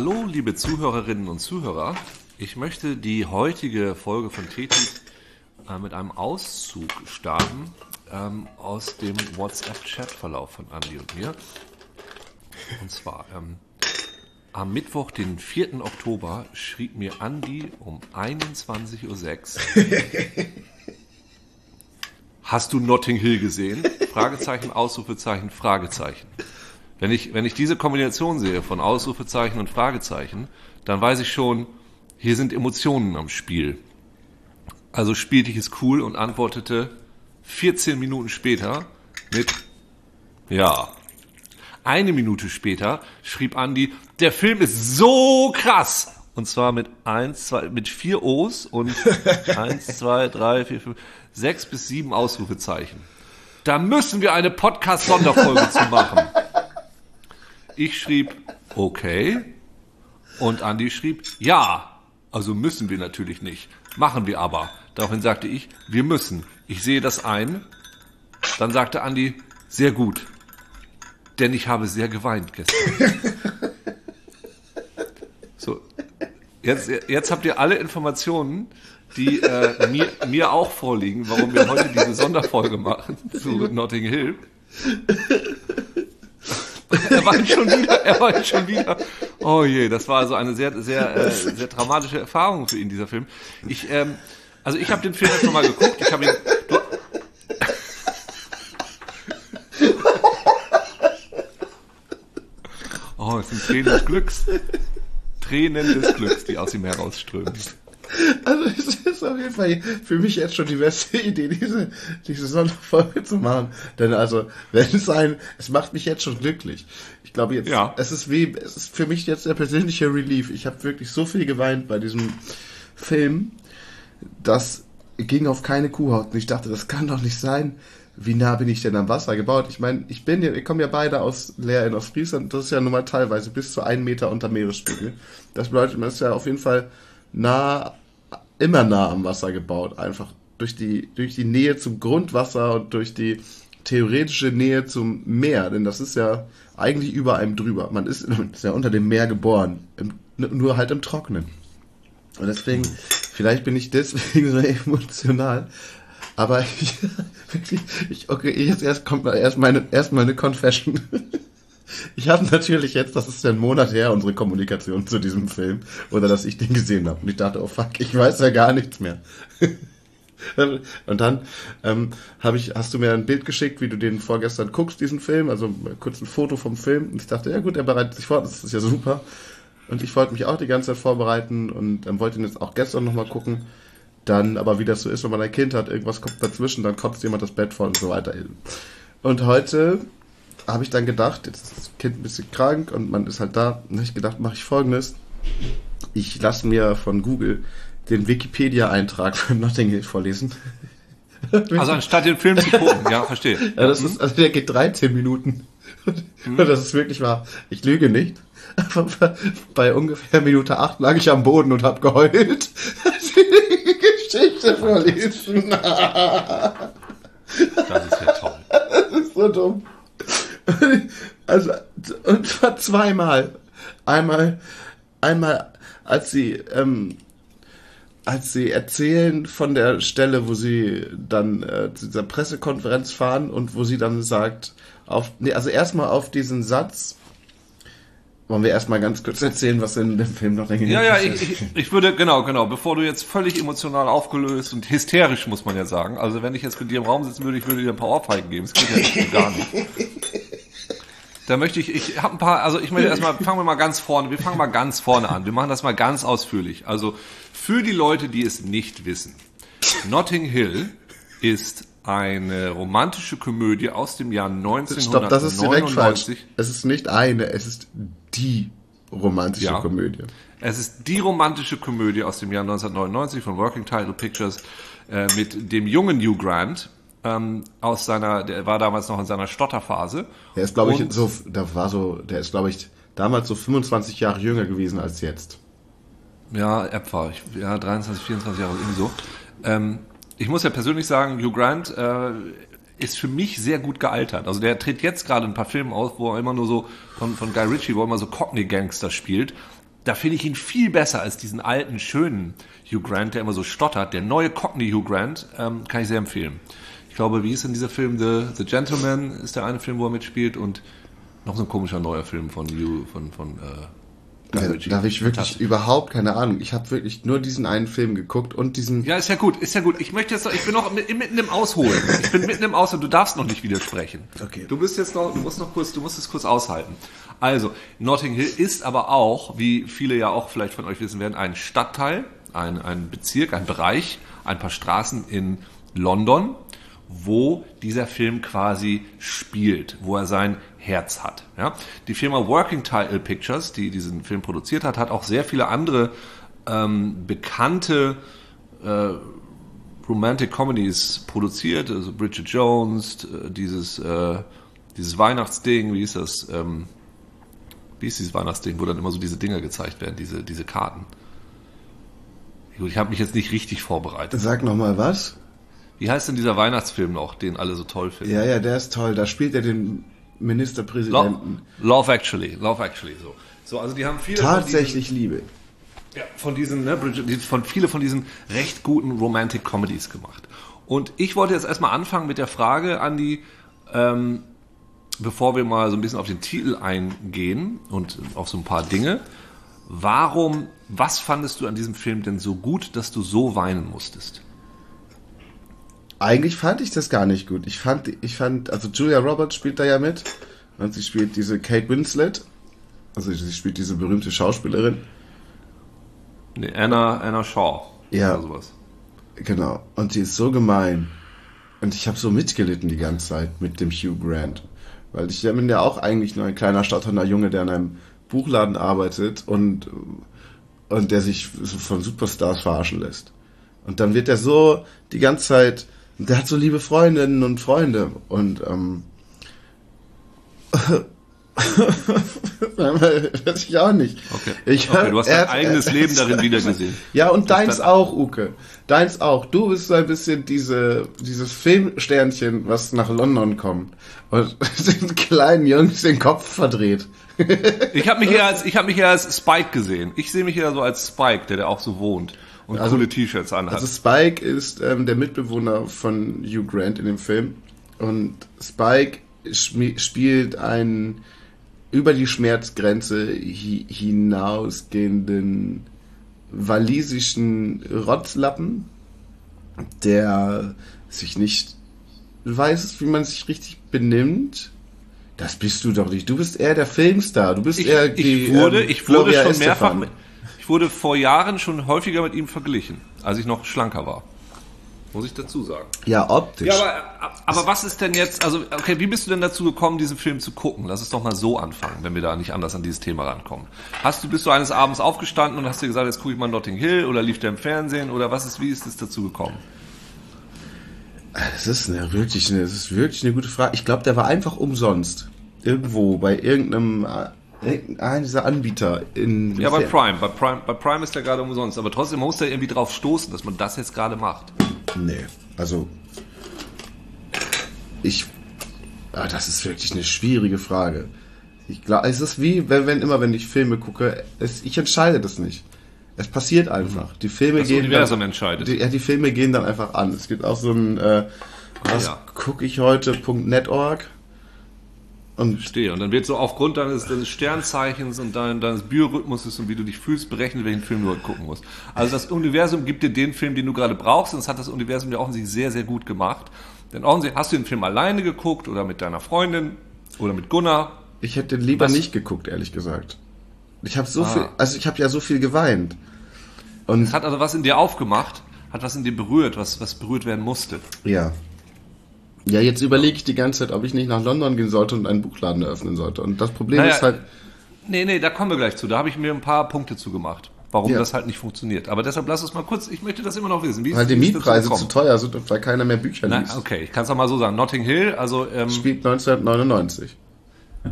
Hallo, liebe Zuhörerinnen und Zuhörer. Ich möchte die heutige Folge von Tetit äh, mit einem Auszug starten ähm, aus dem WhatsApp-Chat-Verlauf von Andy und mir. Und zwar ähm, am Mittwoch, den 4. Oktober, schrieb mir Andy um 21.06 Uhr. Hast du Notting Hill gesehen? Fragezeichen, Ausrufezeichen, Fragezeichen. Wenn ich, wenn ich diese Kombination sehe von Ausrufezeichen und Fragezeichen, dann weiß ich schon, hier sind Emotionen am Spiel. Also spielte ich es cool und antwortete 14 Minuten später mit Ja. Eine Minute später schrieb Andy, der Film ist so krass. Und zwar mit eins, zwei, mit vier O's und eins, zwei, drei, vier, fünf, sechs bis sieben Ausrufezeichen. Da müssen wir eine Podcast-Sonderfolge zu machen. Ich schrieb, okay. Und Andy schrieb, ja. Also müssen wir natürlich nicht. Machen wir aber. Daraufhin sagte ich, wir müssen. Ich sehe das ein. Dann sagte Andy, sehr gut. Denn ich habe sehr geweint gestern. So. Jetzt, jetzt habt ihr alle Informationen, die äh, mir, mir auch vorliegen, warum wir heute diese Sonderfolge machen zu Notting Hill. Er war schon wieder, er war schon wieder. Oh je, das war also eine sehr, sehr, äh, sehr dramatische Erfahrung für ihn, dieser Film. Ich, ähm, also ich habe den Film jetzt nochmal geguckt. Ich habe ihn. Du, oh, es sind Tränen des Glücks. Tränen des Glücks, die aus ihm herausströmen. Also es ist auf jeden Fall für mich jetzt schon die beste Idee, diese, diese Sonderfolge zu machen. Denn also, wenn es ein, es macht mich jetzt schon glücklich. Ich glaube jetzt, ja. es ist wie, es ist für mich jetzt der persönliche Relief. Ich habe wirklich so viel geweint bei diesem Film, das ging auf keine Kuhhaut. Und ich dachte, das kann doch nicht sein. Wie nah bin ich denn am Wasser gebaut? Ich meine, ich bin ja, wir kommen ja beide aus Leer in Ostfriesland. Das ist ja nun mal teilweise bis zu einen Meter unter Meeresspiegel. Das bedeutet, man ist ja auf jeden Fall nah, immer nah am Wasser gebaut, einfach durch die, durch die Nähe zum Grundwasser und durch die theoretische Nähe zum Meer, denn das ist ja eigentlich über einem drüber. Man ist, ist ja unter dem Meer geboren, im, nur halt im Trocknen. Und deswegen, vielleicht bin ich deswegen so emotional. Aber ich, wirklich, ich, okay, jetzt erst kommt erst meine, erst meine Confession. Ich habe natürlich jetzt, das ist ja ein Monat her, unsere Kommunikation zu diesem Film, oder dass ich den gesehen habe. Und ich dachte, oh fuck, ich weiß ja gar nichts mehr. Und dann ähm, hab ich, hast du mir ein Bild geschickt, wie du den vorgestern guckst, diesen Film, also kurz ein Foto vom Film. Und ich dachte, ja gut, er bereitet sich vor, das ist ja super. Und ich wollte mich auch die ganze Zeit vorbereiten und ähm, wollte ihn jetzt auch gestern nochmal gucken. Dann, aber wie das so ist, wenn man ein Kind hat, irgendwas kommt dazwischen, dann kotzt jemand das Bett voll und so weiter. Und heute habe ich dann gedacht, jetzt ist das Kind ein bisschen krank und man ist halt da. Und habe ich gedacht, mache ich folgendes. Ich lasse mir von Google den Wikipedia-Eintrag von Notting Hill vorlesen. Also anstatt den Film zu gucken, ja, verstehe. Ja, das ist, also der geht 13 Minuten. Mhm. Das ist wirklich wahr. Ich lüge nicht. Aber bei ungefähr Minute 8 lag ich am Boden und habe geheult. Die Geschichte vorlesen. Das ist ja toll. Das ist so dumm. Also, und zwar zweimal. Einmal, einmal, als sie, ähm, als sie erzählen von der Stelle, wo sie dann äh, zu dieser Pressekonferenz fahren und wo sie dann sagt, auf, nee, also erstmal auf diesen Satz, wollen wir erstmal ganz kurz erzählen, was in dem Film noch denke Ja, ja, ich, ich, ich würde, genau, genau, bevor du jetzt völlig emotional aufgelöst und hysterisch, muss man ja sagen. Also wenn ich jetzt mit dir im Raum sitzen würde, ich würde dir ein paar Ohrfeigen geben. Das geht ja gar nicht. Da möchte ich, ich habe ein paar, also ich möchte erstmal, fangen wir mal ganz vorne, wir fangen mal ganz vorne an. Wir machen das mal ganz ausführlich. Also für die Leute, die es nicht wissen. Notting Hill ist eine romantische Komödie aus dem Jahr 1999. Stopp, das ist direkt falsch. Es ist nicht eine, es ist die romantische ja. Komödie. Es ist die romantische Komödie aus dem Jahr 1999 von Working Title Pictures äh, mit dem jungen Hugh Grant ähm, aus seiner, der war damals noch in seiner Stotterphase. Der ist, glaube ich, so, da war so, der ist, glaube ich, damals so 25 Jahre jünger gewesen als jetzt. Ja, etwa, ja, 23, 24 Jahre, irgendwie so. Ähm, ich muss ja persönlich sagen, Hugh Grant äh, ist für mich sehr gut gealtert. Also der tritt jetzt gerade ein paar Filme aus, wo er immer nur so von, von Guy Ritchie, wo er immer so Cockney Gangster spielt. da finde ich ihn viel besser als diesen alten, schönen Hugh Grant, der immer so stottert. Der neue Cockney Hugh Grant ähm, kann ich sehr empfehlen. Ich glaube, wie ist denn dieser Film? The, The Gentleman ist der eine Film, wo er mitspielt und noch so ein komischer neuer Film von Hugh, von, von äh, da, da habe ich wirklich überhaupt keine Ahnung. Ich habe wirklich nur diesen einen Film geguckt und diesen. Ja, ist ja gut, ist ja gut. Ich möchte jetzt, noch, ich bin noch mitten im Ausholen. Ich bin mitten im Ausholen. Du darfst noch nicht widersprechen. Okay. Du bist jetzt noch, du musst noch kurz, du musst es kurz aushalten. Also, Notting Hill ist aber auch, wie viele ja auch vielleicht von euch wissen werden, ein Stadtteil, ein, ein Bezirk, ein Bereich, ein paar Straßen in London, wo dieser Film quasi spielt, wo er sein Herz hat. Ja? Die Firma Working Title Pictures, die diesen Film produziert hat, hat auch sehr viele andere ähm, bekannte äh, Romantic Comedies produziert, also Bridget Jones, äh, dieses, äh, dieses Weihnachtsding, wie ist das? Ähm, wie ist dieses Weihnachtsding, wo dann immer so diese Dinger gezeigt werden, diese, diese Karten? Ich habe mich jetzt nicht richtig vorbereitet. Sag nochmal was? Wie heißt denn dieser Weihnachtsfilm noch, den alle so toll finden? Ja, ja, der ist toll. Da spielt er den Ministerpräsidenten. Love, Love Actually, Love Actually, so. So, also die haben viele Tatsächlich diesen, Liebe. Ja, von diesen, ne, von viele von diesen recht guten Romantic Comedies gemacht. Und ich wollte jetzt erstmal anfangen mit der Frage, Andi, ähm, bevor wir mal so ein bisschen auf den Titel eingehen und auf so ein paar Dinge. Warum, was fandest du an diesem Film denn so gut, dass du so weinen musstest? Eigentlich fand ich das gar nicht gut. Ich fand, ich fand, also Julia Roberts spielt da ja mit. Und sie spielt diese Kate Winslet. Also sie spielt diese berühmte Schauspielerin. Nee, Anna, Anna Shaw. Ja. Oder sowas. Genau. Und sie ist so gemein. Und ich habe so mitgelitten die ganze Zeit mit dem Hugh Grant. Weil ich bin ja auch eigentlich nur ein kleiner stotternder Junge, der in einem Buchladen arbeitet und, und der sich von Superstars verarschen lässt. Und dann wird er so die ganze Zeit und der hat so liebe Freundinnen und Freunde. Und ähm, weiß ich auch nicht. Okay. Ich, okay du hast dein eigenes er, Leben darin wiedergesehen. Ja, und das deins auch, Uke. Deins auch. Du bist so ein bisschen diese, dieses Filmsternchen, was nach London kommt und den kleinen Jungs den Kopf verdreht. ich habe mich eher als ich habe mich eher als Spike gesehen. Ich sehe mich eher so als Spike, der da auch so wohnt und also, coole T-Shirts anhat. Also Spike ist ähm, der Mitbewohner von Hugh Grant in dem Film und Spike spielt einen über die Schmerzgrenze hi hinausgehenden walisischen Rotzlappen, der sich nicht weiß, wie man sich richtig benimmt. Das bist du doch nicht. Du bist eher der Filmstar. Du bist ich, eher die. Ich wurde, ähm, ich wurde schon mehrfach. Mit, wurde vor Jahren schon häufiger mit ihm verglichen, als ich noch schlanker war. Muss ich dazu sagen. Ja, optisch. Ja, aber, aber was ist denn jetzt, also, okay, wie bist du denn dazu gekommen, diesen Film zu gucken? Lass es doch mal so anfangen, wenn wir da nicht anders an dieses Thema rankommen. Hast du, bist du eines Abends aufgestanden und hast dir gesagt, jetzt gucke ich mal Notting Hill oder lief der im Fernsehen oder was ist, wie ist es dazu gekommen? Das ist eine, wirklich, eine, das ist wirklich eine gute Frage. Ich glaube, der war einfach umsonst. Irgendwo, bei irgendeinem ein dieser Anbieter in. Ja, bei Prime. bei Prime. Bei Prime ist der gerade umsonst. Aber trotzdem muss der irgendwie drauf stoßen, dass man das jetzt gerade macht. Nee, also. Ich. Ah, das ist wirklich eine schwierige Frage. Ich glaube, es ist wie, wenn, wenn immer, wenn ich Filme gucke, es, ich entscheide das nicht. Es passiert einfach. Die Filme das gehen. Universum dann, entscheidet. Die, ja, die Filme gehen dann einfach an. Es gibt auch so ein, äh, was ja. gucke ich heute.net.org und Verstehe. Und dann wird so aufgrund deines, deines Sternzeichens und dein, deines Biorhythmuses und wie du dich fühlst, berechnet, welchen Film du heute gucken musst. Also das Universum gibt dir den Film, den du gerade brauchst, und das hat das Universum dir offensichtlich sehr, sehr gut gemacht. Denn offensichtlich hast du den Film alleine geguckt oder mit deiner Freundin oder mit Gunnar. Ich hätte lieber Was? nicht geguckt, ehrlich gesagt. Ich habe so ah. viel, also ich habe ja so viel geweint. Und es hat also was in dir aufgemacht, hat was in dir berührt, was, was berührt werden musste. Ja, ja, jetzt überlege ich die ganze Zeit, ob ich nicht nach London gehen sollte und einen Buchladen eröffnen sollte. Und das Problem naja, ist halt. Nee, nee, da kommen wir gleich zu. Da habe ich mir ein paar Punkte zugemacht, warum ja. das halt nicht funktioniert. Aber deshalb lass uns mal kurz, ich möchte das immer noch wissen. Wie weil die Mietpreise zu teuer sind und weil keiner mehr Bücher liest. Na, okay, ich kann es auch mal so sagen. Notting Hill, also. Ähm, Spielt 1999.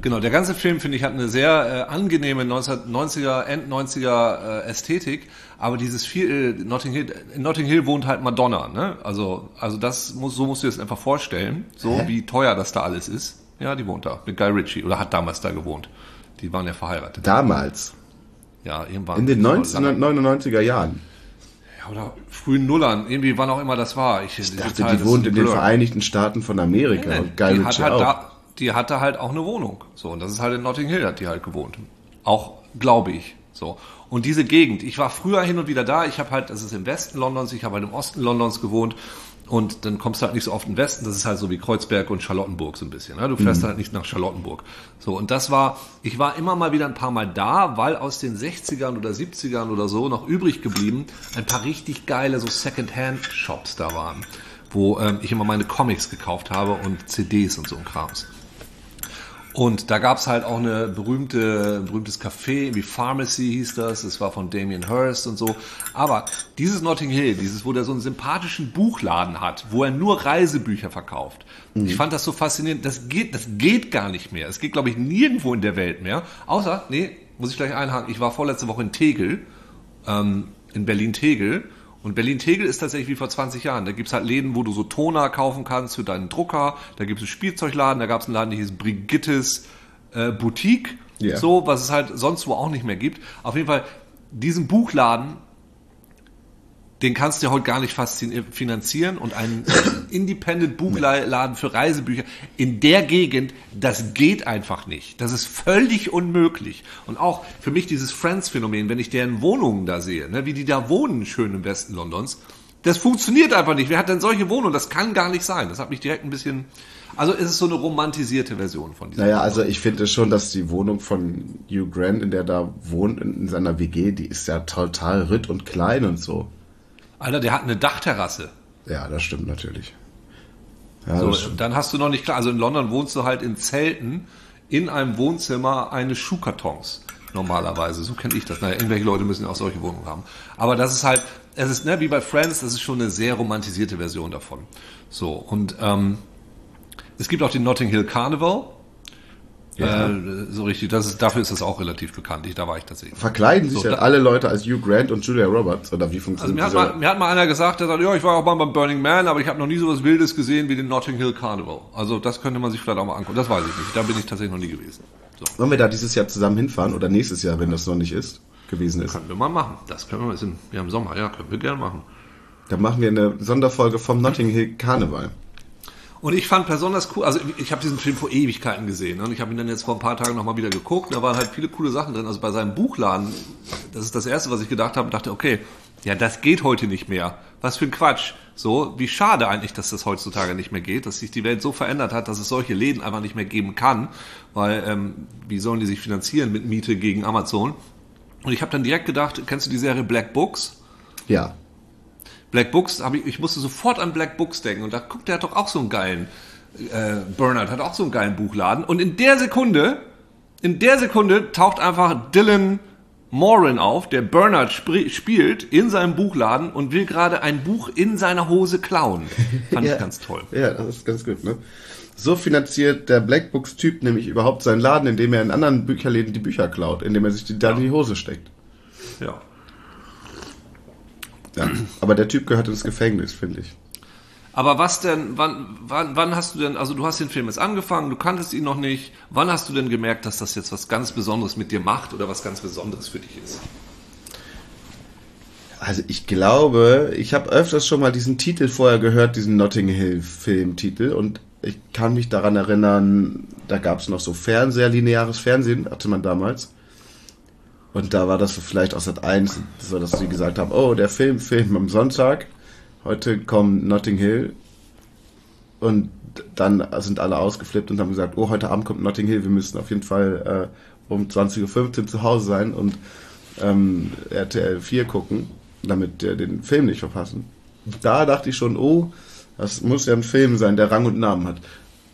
Genau, der ganze Film, finde ich, hat eine sehr äh, angenehme 1990er, End 90er äh, Ästhetik, aber dieses viel, äh, Notting Hill, in Notting Hill wohnt halt Madonna, ne? Also, also das muss, so musst du dir das einfach vorstellen, so Hä? wie teuer das da alles ist. Ja, die wohnt da, mit Guy Ritchie, oder hat damals da gewohnt. Die waren ja verheiratet. Damals? Ja, irgendwann. In den 1999er Jahren. Ja, oder frühen Nullern, irgendwie wann auch immer das war. Ich, ich dachte, die wohnt in den Vereinigten Staaten von Amerika nee, und Guy die hat halt auch. Da, die hatte halt auch eine Wohnung. So, und das ist halt in Notting Hill, hat die halt gewohnt. Auch, glaube ich. So. Und diese Gegend, ich war früher hin und wieder da, ich habe halt, das ist im Westen Londons, ich habe halt im Osten Londons gewohnt und dann kommst du halt nicht so oft in den Westen, das ist halt so wie Kreuzberg und Charlottenburg so ein bisschen. Ne? Du fährst mhm. halt nicht nach Charlottenburg. So, und das war, ich war immer mal wieder ein paar Mal da, weil aus den 60ern oder 70ern oder so noch übrig geblieben ein paar richtig geile so Second-Hand-Shops da waren, wo ähm, ich immer meine Comics gekauft habe und CDs und so ein Krams. Und da gab's halt auch eine berühmte, ein berühmtes Café, wie Pharmacy hieß das, es war von Damien Hirst und so. Aber dieses Notting Hill, dieses, wo der so einen sympathischen Buchladen hat, wo er nur Reisebücher verkauft. Mhm. Ich fand das so faszinierend, das geht, das geht gar nicht mehr. Es geht, glaube ich, nirgendwo in der Welt mehr. Außer, nee, muss ich gleich einhaken, ich war vorletzte Woche in Tegel, ähm, in Berlin-Tegel und Berlin-Tegel ist tatsächlich wie vor 20 Jahren. Da gibt's halt Läden, wo du so Toner kaufen kannst für deinen Drucker. Da gibt es Spielzeugladen. Da gab's einen Laden, der hieß Brigittes äh, Boutique. Yeah. So, was es halt sonst wo auch nicht mehr gibt. Auf jeden Fall, diesen Buchladen den kannst du ja heute gar nicht finanzieren und einen Independent Buchladen für Reisebücher in der Gegend, das geht einfach nicht. Das ist völlig unmöglich. Und auch für mich dieses Friends-Phänomen, wenn ich deren Wohnungen da sehe, ne, wie die da wohnen, schön im Westen Londons, das funktioniert einfach nicht. Wer hat denn solche Wohnungen? Das kann gar nicht sein. Das hat mich direkt ein bisschen, also ist es so eine romantisierte Version von dieser Naja, Wohnung. also ich finde schon, dass die Wohnung von Hugh Grant, in der da wohnt, in seiner WG, die ist ja total ritt und klein und so. Alter, der hat eine Dachterrasse. Ja, das stimmt natürlich. Ja, so, dann hast du noch nicht klar, also in London wohnst du halt in Zelten in einem Wohnzimmer eines Schuhkartons. Normalerweise, so kenne ich das. Naja, irgendwelche Leute müssen ja auch solche Wohnungen haben. Aber das ist halt, es ist ne, wie bei Friends, das ist schon eine sehr romantisierte Version davon. So, und ähm, es gibt auch den Notting Hill Carnival. Ja. Äh, so richtig, das ist, dafür ist das auch relativ bekannt. Ich, da war ich tatsächlich. Verkleiden sich so, ja alle Leute als Hugh Grant und Julia Roberts? Oder wie funktioniert also mir hat, mal, mir hat mal einer gesagt, der sagt, ja, ich war auch mal beim Burning Man, aber ich habe noch nie so was Wildes gesehen wie den Notting Hill Carnival. Also das könnte man sich vielleicht auch mal angucken. Das weiß ich nicht. Da bin ich tatsächlich noch nie gewesen. So. Wollen wir da dieses Jahr zusammen hinfahren oder nächstes Jahr, wenn das noch nicht ist, gewesen ist? Können wir mal machen. Das können wir, wir sind, wir haben Sommer, ja, können wir gerne machen. Dann machen wir eine Sonderfolge vom Notting Hill Carnival. Und ich fand besonders cool, also ich habe diesen Film vor Ewigkeiten gesehen ne? und ich habe ihn dann jetzt vor ein paar Tagen nochmal wieder geguckt. Da waren halt viele coole Sachen drin. Also bei seinem Buchladen, das ist das Erste, was ich gedacht habe, dachte, okay, ja, das geht heute nicht mehr. Was für ein Quatsch. So, wie schade eigentlich, dass das heutzutage nicht mehr geht, dass sich die Welt so verändert hat, dass es solche Läden einfach nicht mehr geben kann, weil ähm, wie sollen die sich finanzieren mit Miete gegen Amazon? Und ich habe dann direkt gedacht, kennst du die Serie Black Books? Ja. Black Books, ich, ich musste sofort an Black Books denken und da guckt, der hat doch auch so einen geilen, äh, Bernard hat auch so einen geilen Buchladen und in der Sekunde, in der Sekunde taucht einfach Dylan Moran auf, der Bernard sp spielt in seinem Buchladen und will gerade ein Buch in seiner Hose klauen. Fand ja, ich ganz toll. Ja, das ist ganz gut, ne? So finanziert der Blackbooks-Typ nämlich überhaupt seinen Laden, indem er in anderen Bücherläden die Bücher klaut, indem er sich die dann ja. in die Hose steckt. Ja. Ja, aber der Typ gehört ins Gefängnis, finde ich. Aber was denn, wann, wann, wann hast du denn, also du hast den Film jetzt angefangen, du kanntest ihn noch nicht, wann hast du denn gemerkt, dass das jetzt was ganz Besonderes mit dir macht oder was ganz Besonderes für dich ist? Also ich glaube, ich habe öfters schon mal diesen Titel vorher gehört, diesen Notting Hill Filmtitel und ich kann mich daran erinnern, da gab es noch so Fernseher, lineares Fernsehen hatte man damals. Und da war das so vielleicht aus Sat 1, so dass sie gesagt haben, oh, der Film, Film am Sonntag. Heute kommt Notting Hill. Und dann sind alle ausgeflippt und haben gesagt, oh, heute Abend kommt Notting Hill, wir müssen auf jeden Fall äh, um 20.15 Uhr zu Hause sein und ähm, RTL 4 gucken, damit wir den Film nicht verpassen. Da dachte ich schon, oh, das muss ja ein Film sein, der Rang und Namen hat.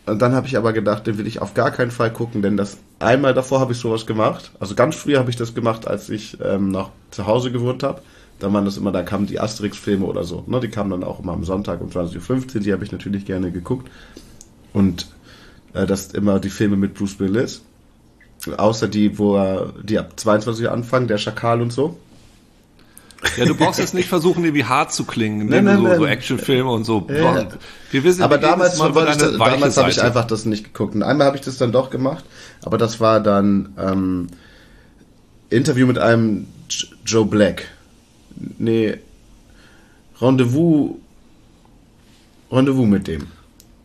Und dann habe ich aber gedacht, den will ich auf gar keinen Fall gucken, denn das einmal davor habe ich sowas gemacht. Also ganz früh habe ich das gemacht, als ich ähm, noch zu Hause gewohnt habe. Da waren das immer, da kamen die Asterix-Filme oder so. Ne? Die kamen dann auch immer am Sonntag um 20.15 Uhr, die habe ich natürlich gerne geguckt. Und äh, das immer die Filme mit Bruce Willis. Außer die, wo er, die ab 22 Uhr anfangen, der Schakal und so. Ja, du brauchst jetzt nicht versuchen, irgendwie hart zu klingen, nein, nein, so, nein. so Actionfilme und so. Ja. Wir wissen, aber damals, damals habe ich einfach das nicht geguckt. Und einmal habe ich das dann doch gemacht, aber das war dann ähm, Interview mit einem Joe Black. Nee, Rendezvous. Rendezvous mit dem.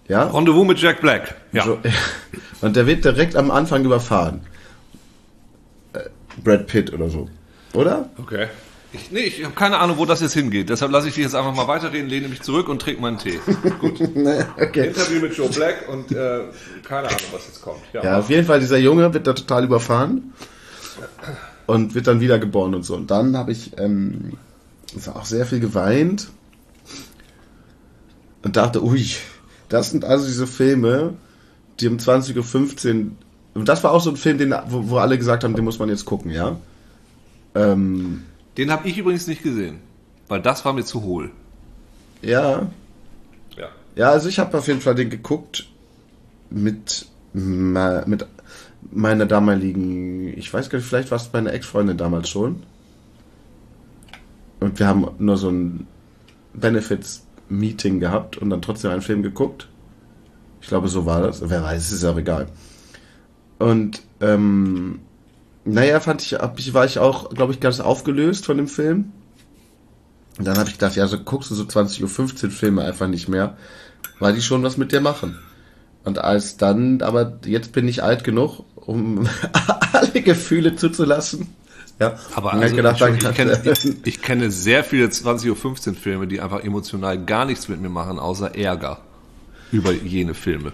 Ja? Rendezvous mit Jack Black. Ja. Und der wird direkt am Anfang überfahren. Äh, Brad Pitt oder so. Oder? Okay. Ich, nee, ich habe keine Ahnung, wo das jetzt hingeht. Deshalb lasse ich dich jetzt einfach mal weiterreden, lehne mich zurück und trinke meinen Tee. Gut. okay. Interview mit Joe Black und äh, keine Ahnung, was jetzt kommt. Ja, ja auf jeden Fall, dieser Junge wird da total überfahren und wird dann wiedergeboren und so. Und dann habe ich ähm, auch sehr viel geweint und dachte, ui, das sind also diese Filme, die um 20.15 Uhr. Und das war auch so ein Film, den, wo, wo alle gesagt haben, den muss man jetzt gucken, ja? Ähm, den habe ich übrigens nicht gesehen, weil das war mir zu hohl. Ja. Ja. Ja, also ich habe auf jeden Fall den geguckt mit, mit meiner damaligen, ich weiß gar nicht, vielleicht war es meine Ex-Freundin damals schon. Und wir haben nur so ein Benefits-Meeting gehabt und dann trotzdem einen Film geguckt. Ich glaube, so war das. Wer weiß, ist ja egal. Und ähm, naja, fand ich, ich, war ich auch, glaube ich, ganz aufgelöst von dem Film. Und dann habe ich gedacht, ja, so guckst du so 20.15 Uhr Filme einfach nicht mehr, weil die schon was mit dir machen. Und als dann, aber jetzt bin ich alt genug, um alle Gefühle zuzulassen. Ja, aber also, gedacht, ich, ich, kenne, ich, ich, kenne sehr viele 20.15 Uhr Filme, die einfach emotional gar nichts mit mir machen, außer Ärger über jene Filme.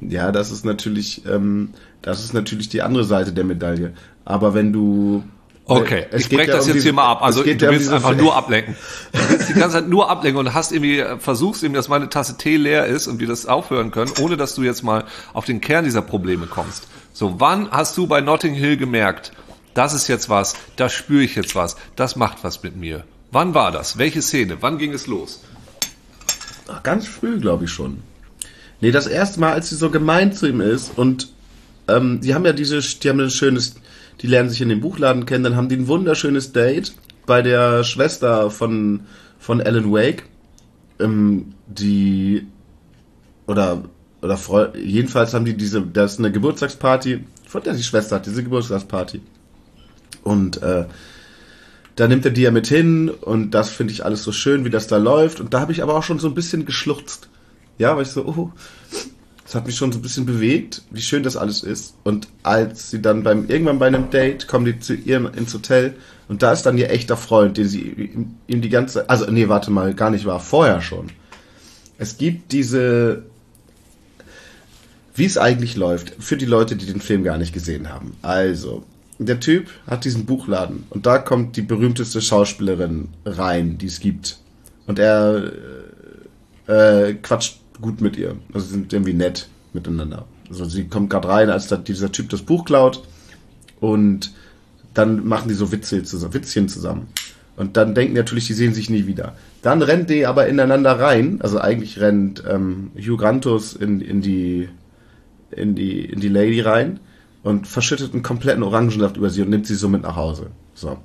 Ja, das ist natürlich, ähm, das ist natürlich die andere Seite der Medaille. Aber wenn du Okay, es ich breche das um jetzt hier mal ab. Also du willst um einfach nur ablenken. Du willst die ganze Zeit nur ablenken und hast irgendwie, versuchst irgendwie, dass meine Tasse Tee leer ist und wir das aufhören können, ohne dass du jetzt mal auf den Kern dieser Probleme kommst. So, wann hast du bei Notting Hill gemerkt, das ist jetzt was, da spüre ich jetzt was, das macht was mit mir? Wann war das? Welche Szene? Wann ging es los? Ach, ganz früh, glaube ich schon. Nee, das erste Mal, als sie so gemein zu ihm ist und ähm, die haben ja diese, die haben ein schönes, die lernen sich in dem Buchladen kennen, dann haben die ein wunderschönes Date bei der Schwester von, von Alan Wake, ähm, die, oder, oder jedenfalls haben die diese, das ist eine Geburtstagsparty, von der die Schwester hat, diese Geburtstagsparty. Und, äh, da nimmt er die ja mit hin und das finde ich alles so schön, wie das da läuft. Und da habe ich aber auch schon so ein bisschen geschluchzt. Ja, weil ich so, oh, das hat mich schon so ein bisschen bewegt, wie schön das alles ist. Und als sie dann beim irgendwann bei einem Date kommen die zu ihr ins Hotel und da ist dann ihr echter Freund, den sie ihm die ganze, also nee, warte mal, gar nicht war vorher schon. Es gibt diese, wie es eigentlich läuft, für die Leute, die den Film gar nicht gesehen haben. Also, der Typ hat diesen Buchladen und da kommt die berühmteste Schauspielerin rein, die es gibt. Und er äh, quatscht gut mit ihr. Also sie sind irgendwie nett miteinander. Also sie kommt gerade rein, als da dieser Typ das Buch klaut und dann machen die so Witze zusammen, Witzchen zusammen. Und dann denken natürlich, die sehen sich nie wieder. Dann rennt die aber ineinander rein. Also eigentlich rennt ähm, Hugh Grantus in, in, die, in, die, in die Lady rein und verschüttet einen kompletten Orangensaft über sie und nimmt sie so mit nach Hause. So.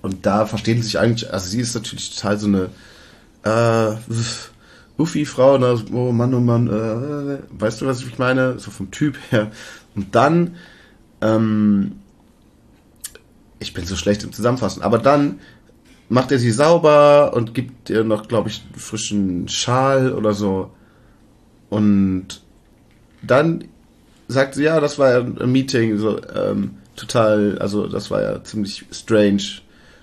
Und da verstehen sie sich eigentlich, also sie ist natürlich total so eine äh, Uffi-Frau, ne, oh Mann, oh Mann, äh, weißt du, was ich meine? So vom Typ her. Und dann, ähm, ich bin so schlecht im Zusammenfassen, aber dann macht er sie sauber und gibt ihr noch, glaube ich, einen frischen Schal oder so. Und dann sagt sie, ja, das war ja ein Meeting, so ähm, total, also das war ja ziemlich strange.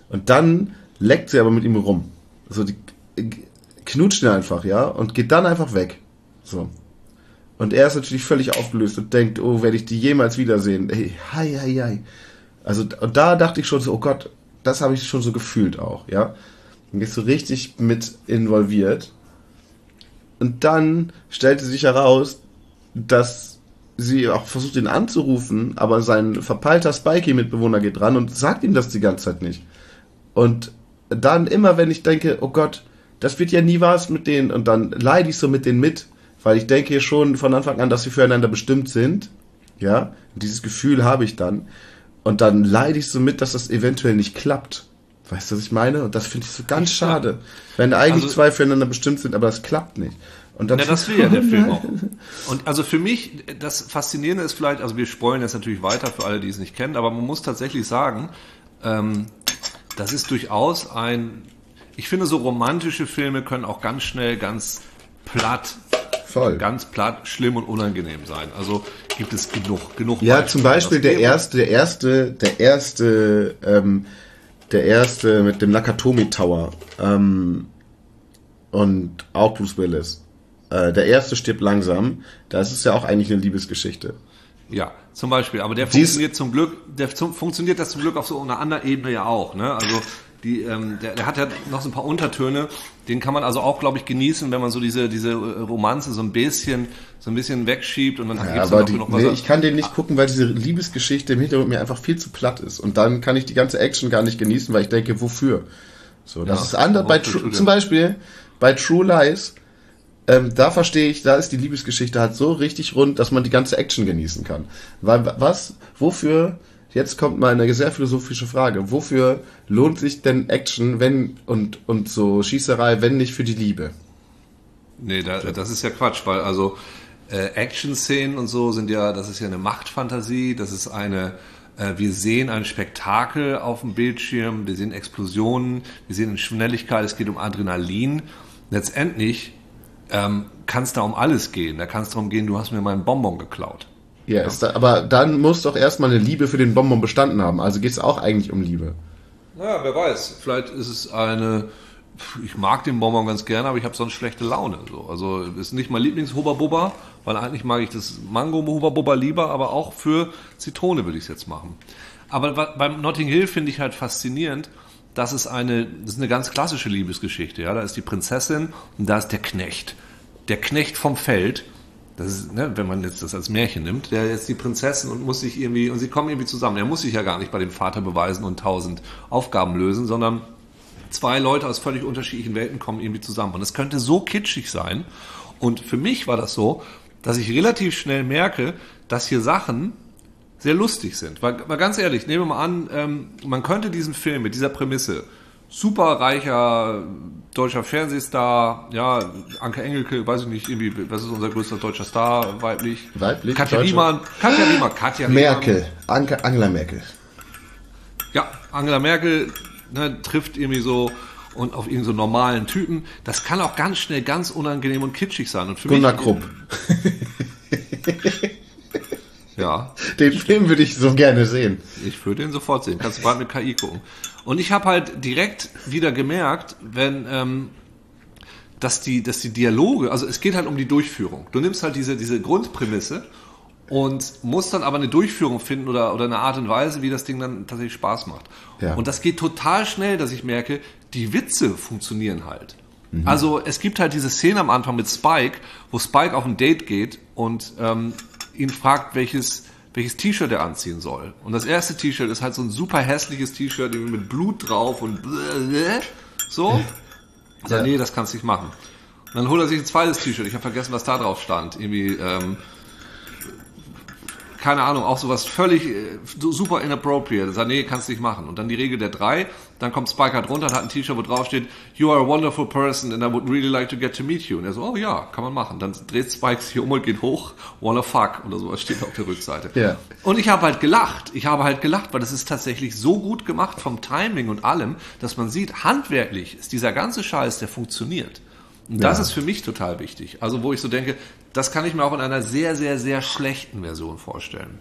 Und dann leckt sie aber mit ihm rum. So die knutscht ihn einfach, ja, und geht dann einfach weg. So. Und er ist natürlich völlig aufgelöst und denkt, oh, werde ich die jemals wiedersehen? Hey, hi, hi, hi. Also, und da dachte ich schon so, oh Gott, das habe ich schon so gefühlt auch, ja. Und ist so richtig mit involviert. Und dann stellte sich heraus, dass sie auch versucht, ihn anzurufen, aber sein verpeilter Spikey-Mitbewohner geht dran und sagt ihm das die ganze Zeit nicht. Und dann immer, wenn ich denke, oh Gott, das wird ja nie was mit denen und dann leide ich so mit denen mit, weil ich denke schon von Anfang an, dass sie füreinander bestimmt sind. Ja, und dieses Gefühl habe ich dann. Und dann leide ich so mit, dass das eventuell nicht klappt. Weißt du, was ich meine? Und das finde ich so ganz schade. Wenn eigentlich also, zwei füreinander bestimmt sind, aber das klappt nicht. Und dann ja, das will ja der Film auch. Und also für mich, das Faszinierende ist vielleicht, also wir spoilen jetzt natürlich weiter für alle, die es nicht kennen, aber man muss tatsächlich sagen, ähm, das ist durchaus ein, ich finde so romantische Filme können auch ganz schnell ganz platt Voll. ganz platt, schlimm und unangenehm sein. Also gibt es genug, genug. Ja, Beispiele. zum Beispiel der erste, der erste, der erste, ähm, der erste mit dem Nakatomi Tower ähm, und auch Bruce Willis. Äh, der erste stirbt langsam. Da ist ja auch eigentlich eine Liebesgeschichte. Ja, zum Beispiel. Aber der Dies funktioniert zum Glück, der zum, funktioniert das zum Glück auf so einer anderen Ebene ja auch. Ne? Also die, ähm, der, der hat ja noch so ein paar Untertöne, den kann man also auch, glaube ich, genießen, wenn man so diese, diese äh, Romanze so ein bisschen, so ein bisschen wegschiebt und dann ja, gibt's aber die, noch was. Nee, ich kann den nicht gucken, weil diese Liebesgeschichte im Hintergrund mir einfach viel zu platt ist. Und dann kann ich die ganze Action gar nicht genießen, weil ich denke, wofür? So, das ja, ist anders. Bei True, zum Beispiel bei True Lies, ähm, da verstehe ich, da ist die Liebesgeschichte halt so richtig rund, dass man die ganze Action genießen kann. Weil was, wofür Jetzt kommt mal eine sehr philosophische Frage. Wofür lohnt sich denn Action, wenn und, und so Schießerei, wenn nicht für die Liebe? Nee, da, das ist ja Quatsch, weil also äh, Action-Szenen und so sind ja, das ist ja eine Machtfantasie, das ist eine, äh, wir sehen ein Spektakel auf dem Bildschirm, wir sehen Explosionen, wir sehen Schnelligkeit, es geht um Adrenalin. Letztendlich ähm, kann es da um alles gehen. Da kann es darum gehen, du hast mir meinen Bonbon geklaut. Ja, ja. Da, aber dann muss doch erstmal eine Liebe für den Bonbon bestanden haben. Also geht es auch eigentlich um Liebe. Naja, wer weiß. Vielleicht ist es eine. Ich mag den Bonbon ganz gerne, aber ich habe sonst schlechte Laune. So. Also ist nicht mein Lieblings-Hubba weil eigentlich mag ich das Mango-Hubba lieber, aber auch für Zitrone würde ich es jetzt machen. Aber beim Notting Hill finde ich halt faszinierend, dass es eine, das ist eine ganz klassische Liebesgeschichte. Ja? Da ist die Prinzessin und da ist der Knecht. Der Knecht vom Feld das ist, ne, wenn man jetzt das als Märchen nimmt, der ist die Prinzessin und muss sich irgendwie, und sie kommen irgendwie zusammen. Er muss sich ja gar nicht bei dem Vater beweisen und tausend Aufgaben lösen, sondern zwei Leute aus völlig unterschiedlichen Welten kommen irgendwie zusammen. Und es könnte so kitschig sein. Und für mich war das so, dass ich relativ schnell merke, dass hier Sachen sehr lustig sind. Weil, weil ganz ehrlich, nehmen wir mal an, ähm, man könnte diesen Film mit dieser Prämisse superreicher deutscher Fernsehstar, ja, Anke Engelke, weiß ich nicht, irgendwie, was ist unser größter deutscher Star, weiblich? Weiblich? Katja Riemann, Katja Riemann, Katja Riemann. Merkel, Anke, Angela Merkel. Ja, Angela Merkel ne, trifft irgendwie so und auf irgendeinen so normalen Typen. Das kann auch ganz schnell ganz unangenehm und kitschig sein. Und für Gunnar mich, Krupp. ja. Den Film würde ich so gerne sehen. Ich würde ihn sofort sehen. Kannst du bald mit KI gucken. Und ich habe halt direkt wieder gemerkt, wenn ähm, dass die, dass die Dialoge, also es geht halt um die Durchführung. Du nimmst halt diese, diese Grundprämisse und musst dann aber eine Durchführung finden oder, oder eine Art und Weise, wie das Ding dann tatsächlich Spaß macht. Ja. Und das geht total schnell, dass ich merke, die Witze funktionieren halt. Mhm. Also es gibt halt diese Szene am Anfang mit Spike, wo Spike auf ein Date geht und ähm, ihn fragt, welches welches T-Shirt er anziehen soll. Und das erste T-Shirt ist halt so ein super hässliches T-Shirt mit Blut drauf und so. Ja. nee, das kannst du nicht machen. Und dann holt er sich ein zweites T-Shirt. Ich habe vergessen, was da drauf stand. Irgendwie ähm, keine Ahnung, auch sowas völlig äh, super inappropriate. Sagt, nee, kannst du nicht machen. Und dann die Regel der drei, dann kommt Spike halt runter und hat ein T-Shirt, wo drauf steht, You are a wonderful person and I would really like to get to meet you. Und er so, oh ja, kann man machen. Dann dreht Spike sich um und geht hoch, wanna fuck oder sowas steht auf der Rückseite. Ja. Und ich habe halt gelacht. Ich habe halt gelacht, weil das ist tatsächlich so gut gemacht vom Timing und allem, dass man sieht, handwerklich ist dieser ganze Scheiß, der funktioniert. Und das ja. ist für mich total wichtig. Also wo ich so denke, das kann ich mir auch in einer sehr, sehr, sehr schlechten Version vorstellen.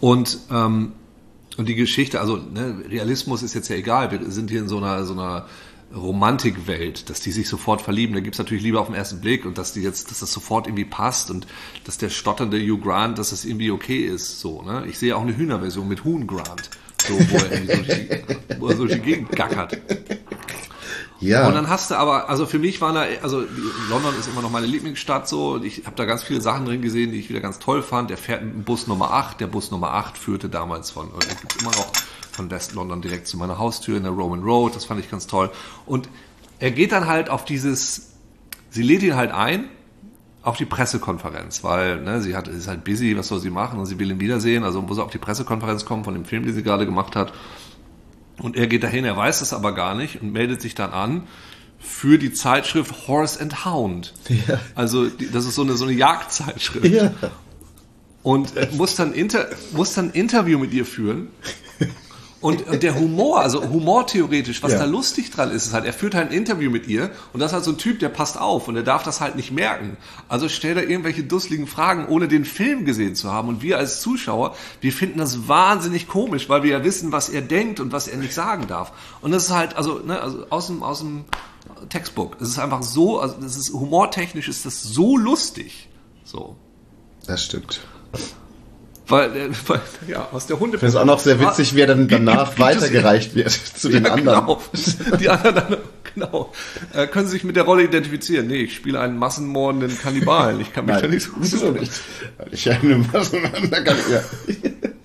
Und, ähm, und die Geschichte, also ne, Realismus ist jetzt ja egal, wir sind hier in so einer, so einer Romantikwelt, dass die sich sofort verlieben. Da gibt's natürlich Liebe auf den ersten Blick und dass die jetzt, dass das sofort irgendwie passt und dass der stotternde Hugh Grant, dass das irgendwie okay ist. So, ne? Ich sehe auch eine Hühnerversion mit Huhn Grant, so, wo er irgendwie so durch die, so die Gegend gackert. Ja. Und dann hast du aber, also für mich war da, also London ist immer noch meine Lieblingsstadt so. Ich habe da ganz viele Sachen drin gesehen, die ich wieder ganz toll fand. Der fährt mit dem Bus Nummer 8. Der Bus Nummer 8 führte damals von, gibt immer noch von West London direkt zu meiner Haustür in der Roman Road. Das fand ich ganz toll. Und er geht dann halt auf dieses, sie lädt ihn halt ein auf die Pressekonferenz, weil ne, sie hat, ist halt busy, was soll sie machen und sie will ihn wiedersehen, also muss er auf die Pressekonferenz kommen von dem Film, den sie gerade gemacht hat. Und er geht dahin, er weiß es aber gar nicht und meldet sich dann an für die Zeitschrift Horse and Hound. Ja. Also die, das ist so eine, so eine Jagdzeitschrift. Ja. Und äh, muss dann, inter, muss dann ein Interview mit ihr führen. Und, und der Humor, also humortheoretisch, was ja. da lustig dran ist, ist halt, er führt halt ein Interview mit ihr und das ist halt so ein Typ, der passt auf und der darf das halt nicht merken. Also stellt er irgendwelche dusseligen Fragen, ohne den Film gesehen zu haben. Und wir als Zuschauer, wir finden das wahnsinnig komisch, weil wir ja wissen, was er denkt und was er nicht sagen darf. Und das ist halt, also, ne, also aus dem, aus dem Textbook. Es ist einfach so, also das ist humortechnisch ist das so lustig. So. Das stimmt. Weil, äh, weil ja, aus der Hunde. Finde es auch noch sehr witzig, wie er dann danach gibt, gibt weitergereicht wird zu den ja, anderen. Genau. Die anderen genau. Äh, können Sie sich mit der Rolle identifizieren? Nee, ich spiele einen massenmordenden Kannibalen. Ich kann mich Nein, da nicht so gut nicht. Ich eine massenmordender Kannibalen.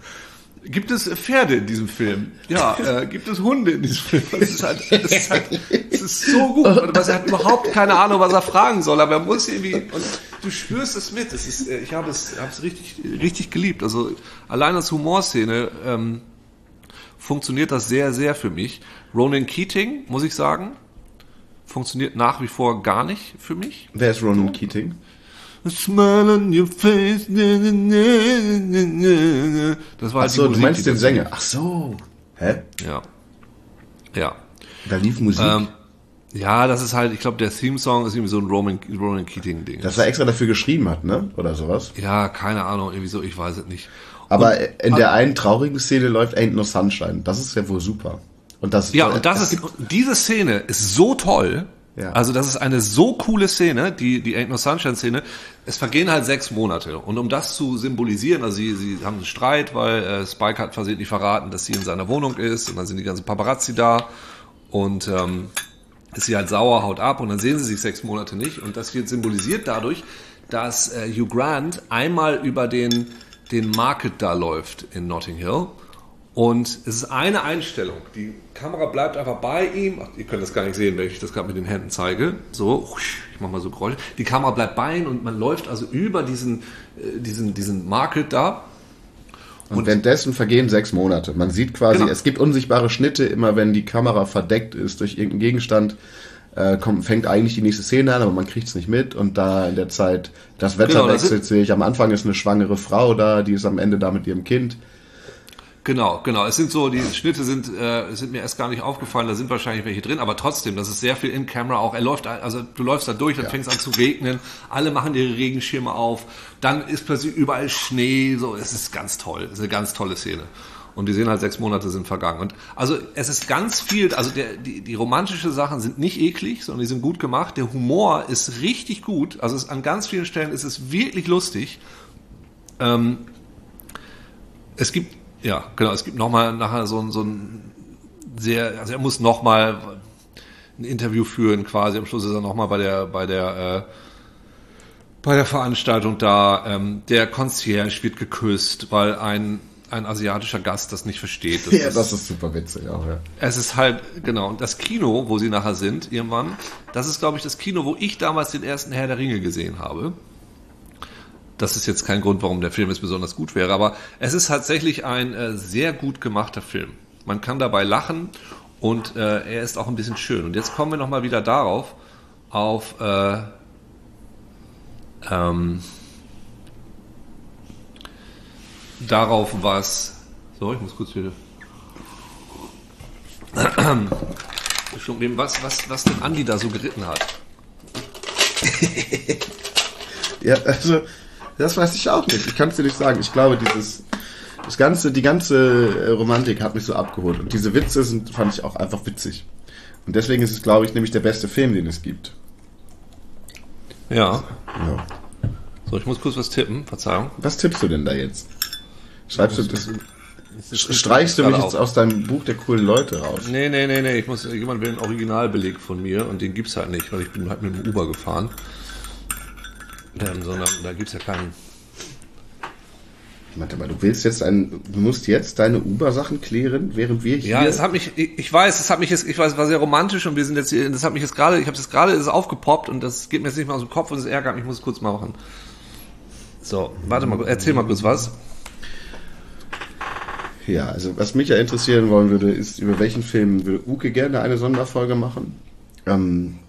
Gibt es Pferde in diesem Film? Ja, äh, gibt es Hunde in diesem Film? Das ist halt, das ist, halt, das ist so gut. Und er hat überhaupt keine Ahnung, was er fragen soll, aber er muss irgendwie, und du spürst es mit. Das ist, äh, ich habe es, habe es richtig, richtig geliebt. Also allein als Humorszene ähm, funktioniert das sehr, sehr für mich. Ronan Keating, muss ich sagen, funktioniert nach wie vor gar nicht für mich. Wer ist Ronan Keating? A smile on your face. Das war Ach so, Musik, du meinst den Sänger. Ach so. Hä? Ja. Ja. Da lief Musik. Ähm, ja, das ist halt, ich glaube, der Theme-Song ist irgendwie so ein Roman, Roman Keating-Ding. Dass er extra dafür geschrieben hat, ne? Oder sowas? Ja, keine Ahnung, irgendwie so, ich weiß es nicht. Aber und, in der einen traurigen Szene läuft Ain't No Sunshine. Das ist ja wohl super. Und das, ja, und das ist, diese Szene ist so toll, ja. Also das ist eine so coole Szene, die, die Ain't No Sunshine Szene. Es vergehen halt sechs Monate. Und um das zu symbolisieren, also sie, sie haben einen Streit, weil äh, Spike hat versehentlich verraten, dass sie in seiner Wohnung ist. Und dann sind die ganzen Paparazzi da. Und ähm, ist sie halt sauer, haut ab. Und dann sehen sie sich sechs Monate nicht. Und das wird symbolisiert dadurch, dass äh, Hugh Grant einmal über den, den Market da läuft in Notting Hill und es ist eine Einstellung. Die Kamera bleibt einfach bei ihm. Ach, ihr könnt das gar nicht sehen, wenn ich das gerade mit den Händen zeige. So, ich mache mal so Geräusche. Die Kamera bleibt bei ihm und man läuft also über diesen, äh, diesen, diesen Market da. Und, und währenddessen vergehen sechs Monate. Man sieht quasi, genau. es gibt unsichtbare Schnitte, immer wenn die Kamera verdeckt ist durch irgendeinen Gegenstand. Äh, kommt, fängt eigentlich die nächste Szene an, aber man kriegt es nicht mit und da in der Zeit das Wetter genau, wechselt sich. Am Anfang ist eine schwangere Frau da, die ist am Ende da mit ihrem Kind. Genau, genau. Es sind so, die Schnitte sind, äh, sind mir erst gar nicht aufgefallen, da sind wahrscheinlich welche drin, aber trotzdem, das ist sehr viel in Camera auch. Er läuft, also du läufst da durch, dann ja. fängt es an zu regnen, alle machen ihre Regenschirme auf, dann ist plötzlich überall Schnee, so, es ist ganz toll, es ist eine ganz tolle Szene. Und die sehen halt, sechs Monate sind vergangen. Und also es ist ganz viel, also der, die, die romantische Sachen sind nicht eklig, sondern die sind gut gemacht. Der Humor ist richtig gut. Also es, an ganz vielen Stellen ist es wirklich lustig. Ähm, es gibt ja, genau. Es gibt nochmal nachher so, ein so ein sehr, also er muss nochmal ein Interview führen quasi. Am Schluss ist er nochmal bei der, bei der, äh, bei der Veranstaltung da. Ähm, der Concierge wird geküsst, weil ein ein asiatischer Gast das nicht versteht. Das ja, ist, das ist super witzig auch, ja. Es ist halt, genau, und das Kino, wo sie nachher sind, irgendwann, das ist, glaube ich, das Kino, wo ich damals den ersten Herr der Ringe gesehen habe das ist jetzt kein Grund, warum der Film jetzt besonders gut wäre, aber es ist tatsächlich ein äh, sehr gut gemachter Film. Man kann dabei lachen und äh, er ist auch ein bisschen schön. Und jetzt kommen wir nochmal wieder darauf, auf äh, ähm, darauf, was. So, ich muss kurz wieder. was, was, was den Andi da so geritten hat. ja, also das weiß ich auch nicht. Ich kann es dir nicht sagen. Ich glaube, dieses, das ganze, die ganze äh, Romantik hat mich so abgeholt. Und diese Witze sind, fand ich auch einfach witzig. Und deswegen ist es, glaube ich, nämlich der beste Film, den es gibt. Ja. ja. So, ich muss kurz was tippen. Verzeihung. Was tippst du denn da jetzt? Schreibst du das? Streichst du mich jetzt aus deinem Buch der coolen Leute raus? Nee, nee, nee, nee. Ich muss, jemand will einen Originalbeleg von mir und den gibt's halt nicht, weil ich bin halt mit dem Uber gefahren. Ähm, sondern da gibt es ja keinen. Warte mal, du willst jetzt ein, du musst jetzt deine Uber-Sachen klären, während wir hier. Ja, es hat mich, ich weiß, es hat mich jetzt, ich weiß, es war sehr romantisch und wir sind jetzt hier, das hat mich jetzt gerade, ich habe es gerade, ist aufgepoppt und das geht mir jetzt nicht mehr aus dem Kopf und es ärgert mich, ich muss es kurz mal machen. So, warte mal, erzähl mal kurz was. Ja, also was mich ja interessieren wollen würde, ist, über welchen Film würde Uke gerne eine Sonderfolge machen? Ähm,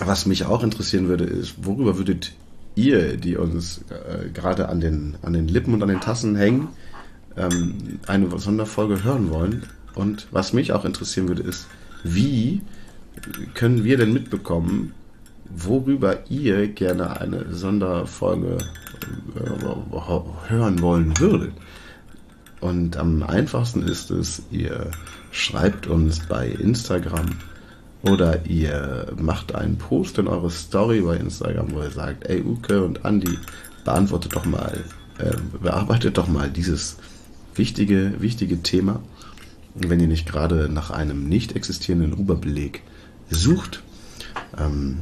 Was mich auch interessieren würde, ist, worüber würdet ihr, die uns äh, gerade an den, an den Lippen und an den Tassen hängen, ähm, eine Sonderfolge hören wollen? Und was mich auch interessieren würde, ist, wie können wir denn mitbekommen, worüber ihr gerne eine Sonderfolge äh, hören wollen würdet? Und am einfachsten ist es, ihr schreibt uns bei Instagram oder ihr macht einen Post in eure Story bei Instagram, wo ihr sagt, ey Uke und Andi, beantwortet doch mal, äh, bearbeitet doch mal dieses wichtige, wichtige Thema. wenn ihr nicht gerade nach einem nicht existierenden Uber-Beleg sucht, ähm,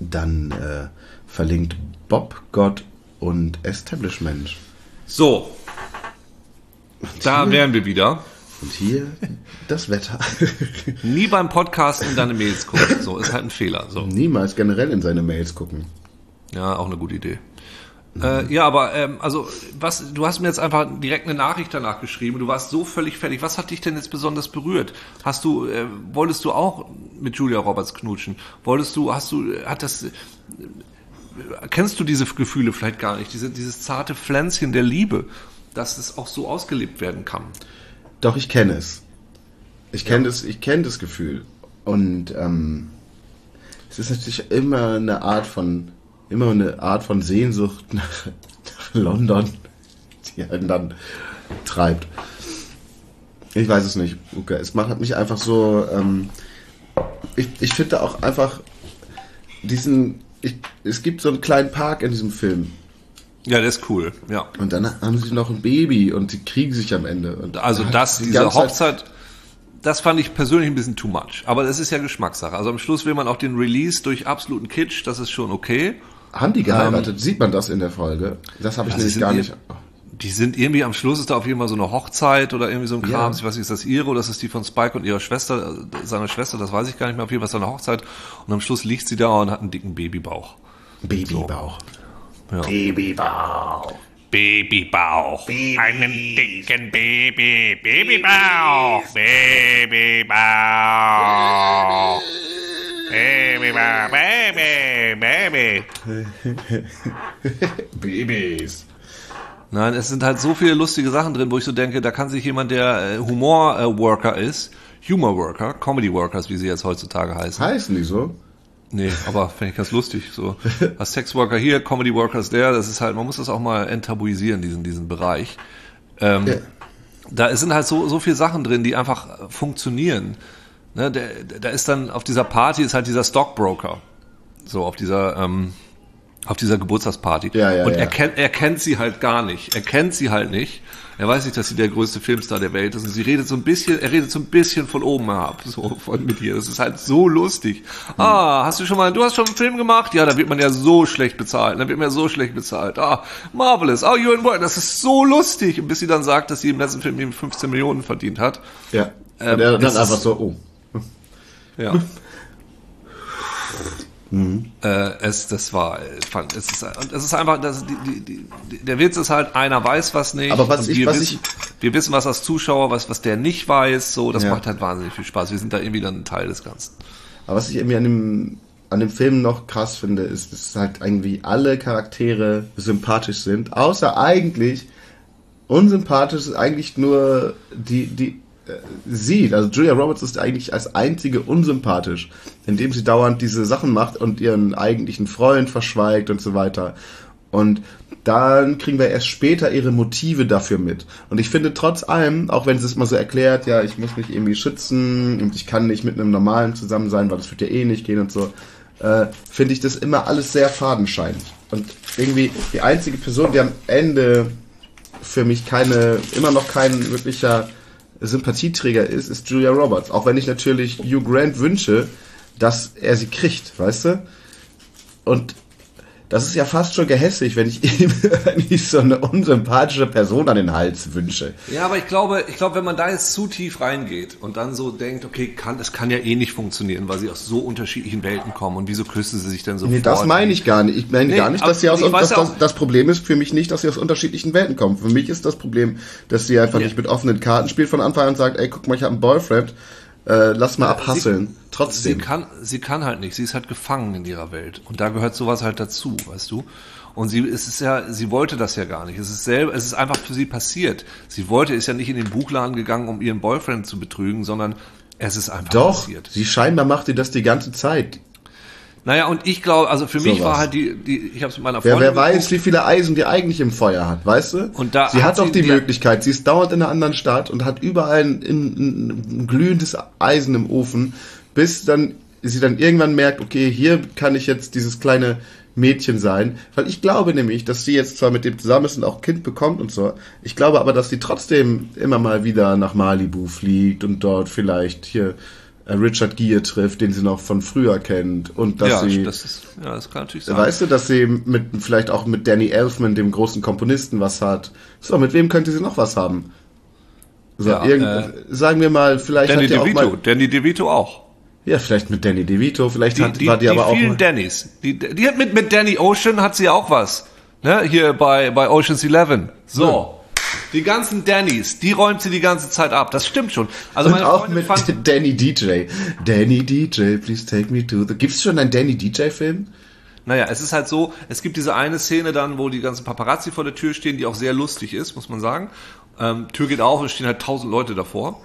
dann äh, verlinkt Bob, Gott und Establishment. So, da wären wir wieder. Und hier das Wetter. Nie beim Podcasten in deine Mails gucken. So, ist halt ein Fehler. So. Niemals generell in seine Mails gucken. Ja, auch eine gute Idee. Mhm. Äh, ja, aber ähm, also was, du hast mir jetzt einfach direkt eine Nachricht danach geschrieben. Du warst so völlig fertig. Was hat dich denn jetzt besonders berührt? Hast du, äh, wolltest du auch mit Julia Roberts knutschen? Wolltest du, hast du, hat das, äh, kennst du diese Gefühle vielleicht gar nicht? Diese, dieses zarte Pflänzchen der Liebe, dass es auch so ausgelebt werden kann. Doch, ich kenne es. Ich kenne ja. das, ich kenne das Gefühl. Und ähm, es ist natürlich immer eine Art von, immer eine Art von Sehnsucht nach, nach London, die einen dann treibt. Ich weiß es nicht, Okay. Es macht mich einfach so. Ähm, ich ich finde auch einfach diesen. Ich, es gibt so einen kleinen Park in diesem Film. Ja, der ist cool, ja. Und dann haben sie noch ein Baby und die kriegen sich am Ende. Und also das, die diese Hochzeit, das fand ich persönlich ein bisschen too much. Aber das ist ja Geschmackssache. Also am Schluss will man auch den Release durch absoluten Kitsch, das ist schon okay. Haben die geheiratet? Ähm, Sieht man das in der Folge? Das habe ich nämlich gar nicht. Die sind irgendwie am Schluss ist da auf jeden Fall so eine Hochzeit oder irgendwie so ein Kram. Ja. Ich weiß nicht, ist das ihre oder ist das die von Spike und ihrer Schwester, seiner Schwester, das weiß ich gar nicht mehr. Auf jeden Fall ist da eine Hochzeit. Und am Schluss liegt sie da und hat einen dicken Babybauch. Babybauch. So. Ja. Babybauch. Babybauch. Baby. Einen dicken Baby. Babybauch. Babybauch. Babybauch. Baby. Baby. Babys. Nein, es sind halt so viele lustige Sachen drin, wo ich so denke, da kann sich jemand, der äh, Humor-Worker ist, Humor-Worker, Comedy-Workers, wie sie jetzt heutzutage heißen. Heißen die so? Nee, aber fände ich ganz lustig. So, als Sexworker hier, Comedy Workers der, das ist halt, man muss das auch mal enttabuisieren, diesen, diesen Bereich. Ähm, yeah. Da sind halt so, so viele Sachen drin, die einfach funktionieren. Ne, der, da ist dann auf dieser Party ist halt dieser Stockbroker. So, auf dieser, ähm, auf dieser Geburtstagsparty. Ja, ja, und. Er, kennt, er kennt sie halt gar nicht. Er kennt sie halt nicht. Er weiß nicht, dass sie der größte Filmstar der Welt ist. Und sie redet so ein bisschen, er redet so ein bisschen von oben herab, so von mit ihr. Das ist halt so lustig. Mhm. Ah, hast du schon mal, du hast schon einen Film gemacht? Ja, da wird man ja so schlecht bezahlt. Da wird man ja so schlecht bezahlt. Ah, marvelous. Oh, you're in work. Das ist so lustig. Und bis sie dann sagt, dass sie im letzten Film eben 15 Millionen verdient hat. Ja. Ähm, der dann einfach so, oh. Ja. Mhm. Äh, es, das war, fand, es ist, es ist einfach, das, die, die, die, der Witz ist halt, einer weiß was nicht. Aber was ich, wir was wissen, ich, wir wissen was als Zuschauer, was, was der nicht weiß, so, das ja. macht halt wahnsinnig viel Spaß. Wir sind da irgendwie dann ein Teil des Ganzen. Aber was ich irgendwie an dem, an dem Film noch krass finde, ist, dass halt irgendwie alle Charaktere sympathisch sind, außer eigentlich unsympathisch ist eigentlich nur die, die, sieht. Also Julia Roberts ist eigentlich als einzige unsympathisch, indem sie dauernd diese Sachen macht und ihren eigentlichen Freund verschweigt und so weiter. Und dann kriegen wir erst später ihre Motive dafür mit. Und ich finde trotz allem, auch wenn sie es mal so erklärt, ja, ich muss mich irgendwie schützen und ich kann nicht mit einem normalen zusammen sein, weil das wird ja eh nicht gehen und so, äh, finde ich das immer alles sehr fadenscheinend. Und irgendwie die einzige Person, die am Ende für mich keine, immer noch kein wirklicher Sympathieträger ist, ist Julia Roberts. Auch wenn ich natürlich Hugh Grant wünsche, dass er sie kriegt, weißt du? Und das ist ja fast schon gehässig, wenn ich ihm nicht so eine unsympathische Person an den Hals wünsche. Ja, aber ich glaube, ich glaube, wenn man da jetzt zu tief reingeht und dann so denkt, okay, kann, es kann ja eh nicht funktionieren, weil sie aus so unterschiedlichen Welten kommen und wieso küssen sie sich denn so? Nee, das meine ich gar nicht. Ich meine nee, gar nicht, dass sie aus, das, das, das, Problem ist für mich nicht, dass sie aus unterschiedlichen Welten kommen. Für mich ist das Problem, dass sie einfach ja. nicht mit offenen Karten spielt von Anfang an und sagt, ey, guck mal, ich habe einen Boyfriend äh, lass mal abhasseln. Sie, Trotzdem. Sie kann, sie kann halt nicht. Sie ist halt gefangen in ihrer Welt. Und da gehört sowas halt dazu, weißt du? Und sie, es ist ja, sie wollte das ja gar nicht. Es ist selber, es ist einfach für sie passiert. Sie wollte, ist ja nicht in den Buchladen gegangen, um ihren Boyfriend zu betrügen, sondern es ist einfach Doch, passiert. Sie scheinbar macht sie das die ganze Zeit. Naja, und ich glaube, also für so mich was. war halt die, die ich habe es mit meiner Freundin. Wer, wer weiß, wie viele Eisen die eigentlich im Feuer hat, weißt du? Und da sie hat, hat doch die, die Möglichkeit. Sie ist dauernd in einer anderen Stadt und hat überall ein, ein, ein glühendes Eisen im Ofen, bis dann sie dann irgendwann merkt, okay, hier kann ich jetzt dieses kleine Mädchen sein, weil ich glaube nämlich, dass sie jetzt zwar mit dem zusammen ist und auch Kind bekommt und so, ich glaube aber, dass sie trotzdem immer mal wieder nach Malibu fliegt und dort vielleicht hier Richard Gere trifft, den sie noch von früher kennt und dass ja, sie das ist, ja, das kann natürlich sein. Weißt du, dass sie mit vielleicht auch mit Danny Elfman, dem großen Komponisten, was hat. So, mit wem könnte sie noch was haben? So, ja, irgend, äh, sagen wir mal, vielleicht Danny hat DeVito, auch mal, Danny DeVito auch. Ja, vielleicht mit Danny DeVito, vielleicht die, hat, die, war die, die aber auch. Vielen Dannys. Die, die hat mit, mit Danny Ocean hat sie auch was. Ne? Hier bei, bei Ocean's Eleven. So. Ja. Die ganzen Dannys, die räumt sie die ganze Zeit ab. Das stimmt schon. Also Und auch mit Danny DJ. Danny DJ, please take me to the. Gibt's schon einen Danny DJ Film? Naja, es ist halt so, es gibt diese eine Szene dann, wo die ganzen Paparazzi vor der Tür stehen, die auch sehr lustig ist, muss man sagen. Ähm, Tür geht auf und stehen halt tausend Leute davor.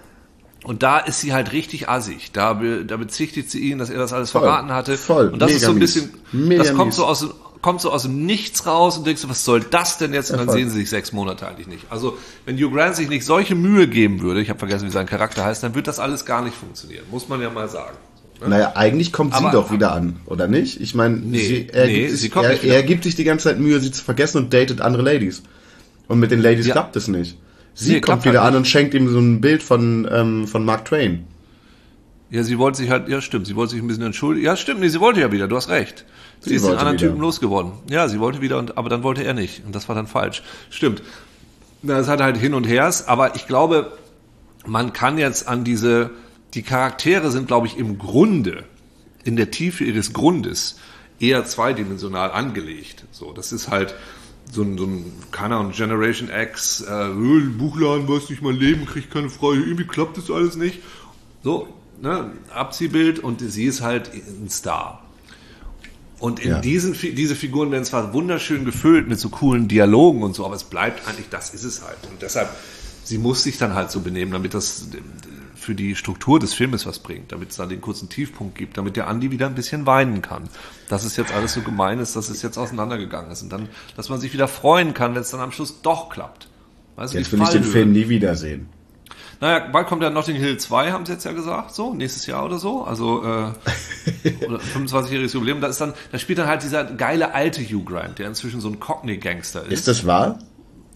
Und da ist sie halt richtig assig. Da, be, da bezichtigt sie ihn, dass er das alles voll, verraten hatte. Voll. Und das ist so ein bisschen, Mega das kommt mies. so aus, kommt so aus dem Nichts raus und denkst du, was soll das denn jetzt? Und dann sehen sie sich sechs Monate eigentlich nicht. Also, wenn Hugh Grant sich nicht solche Mühe geben würde, ich habe vergessen, wie sein Charakter heißt, dann wird das alles gar nicht funktionieren. Muss man ja mal sagen. Ne? Naja, eigentlich kommt aber, sie doch wieder an, oder nicht? Ich meine, nee, sie, er, nee, er, er gibt sich die ganze Zeit Mühe, sie zu vergessen und datet andere Ladies. Und mit den Ladies ja. klappt es nicht. Sie nee, kommt wieder halt an und schenkt ihm so ein Bild von, ähm, von Mark Twain. Ja, sie wollte sich halt, ja stimmt, sie wollte sich ein bisschen entschuldigen. Ja, stimmt, nee, sie wollte ja wieder, du hast recht. Sie, sie ist den anderen wieder. Typen losgeworden. Ja, sie wollte wieder, und, aber dann wollte er nicht. Und das war dann falsch. Stimmt. Das hat halt hin und hers, aber ich glaube, man kann jetzt an diese, die Charaktere sind, glaube ich, im Grunde, in der Tiefe ihres Grundes, eher zweidimensional angelegt. So, das ist halt, so ein, so ein keine Ahnung, Generation X, äh, Buchladen, weiß nicht, mein Leben, kriegt keine Frau, irgendwie klappt das alles nicht. So, ne, Abziehbild und sie ist halt ein Star. Und in ja. diesen, diese Figuren werden zwar wunderschön gefüllt mit so coolen Dialogen und so, aber es bleibt eigentlich, das ist es halt. Und deshalb, sie muss sich dann halt so benehmen, damit das für die Struktur des Filmes was bringt, damit es dann den kurzen Tiefpunkt gibt, damit der Andi wieder ein bisschen weinen kann. Dass es jetzt alles so gemein ist, dass es jetzt auseinandergegangen ist. Und dann, dass man sich wieder freuen kann, wenn es dann am Schluss doch klappt. Weißt jetzt will ich den Film nie wiedersehen. Naja, bald kommt ja Notting Hill 2, haben sie jetzt ja gesagt, so, nächstes Jahr oder so. Also äh, 25-jähriges Jubiläum. Da ist dann, da spielt dann halt dieser geile alte Hugh Grant, der inzwischen so ein Cockney-Gangster ist. Ist das wahr?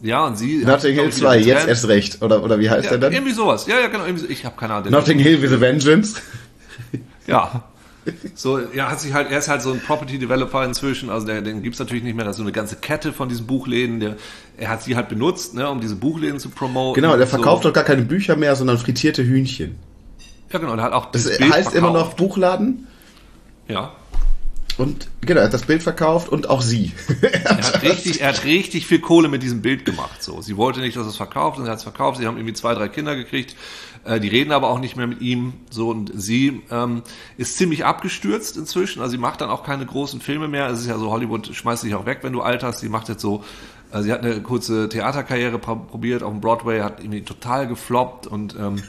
Ja, und sie. Notting Hill 2, jetzt erst recht. Oder, oder wie heißt ja, der dann? Irgendwie sowas. Ja, ja, genau. Ich habe keine Ahnung. Notting Hill with a Vengeance. ja. So, ja, hat sich halt, er ist halt so ein Property Developer inzwischen, also der, den gibt's natürlich nicht mehr, da ist so eine ganze Kette von diesen Buchläden, der, er hat sie halt benutzt, ne, um diese Buchläden zu promoten. Genau, der verkauft so. doch gar keine Bücher mehr, sondern frittierte Hühnchen. Ja, genau, der hat auch das heißt verkauft. immer noch Buchladen? Ja. Und genau, er hat das Bild verkauft und auch sie. er, hat richtig, er hat richtig viel Kohle mit diesem Bild gemacht. So, sie wollte nicht, dass es verkauft und er hat es verkauft. Sie haben irgendwie zwei, drei Kinder gekriegt. Äh, die reden aber auch nicht mehr mit ihm. So und sie ähm, ist ziemlich abgestürzt inzwischen. Also sie macht dann auch keine großen Filme mehr. Es ist ja so Hollywood schmeißt dich auch weg, wenn du alt hast. Sie macht jetzt so also sie hat eine kurze Theaterkarriere probiert auf dem Broadway, hat irgendwie total gefloppt und ähm,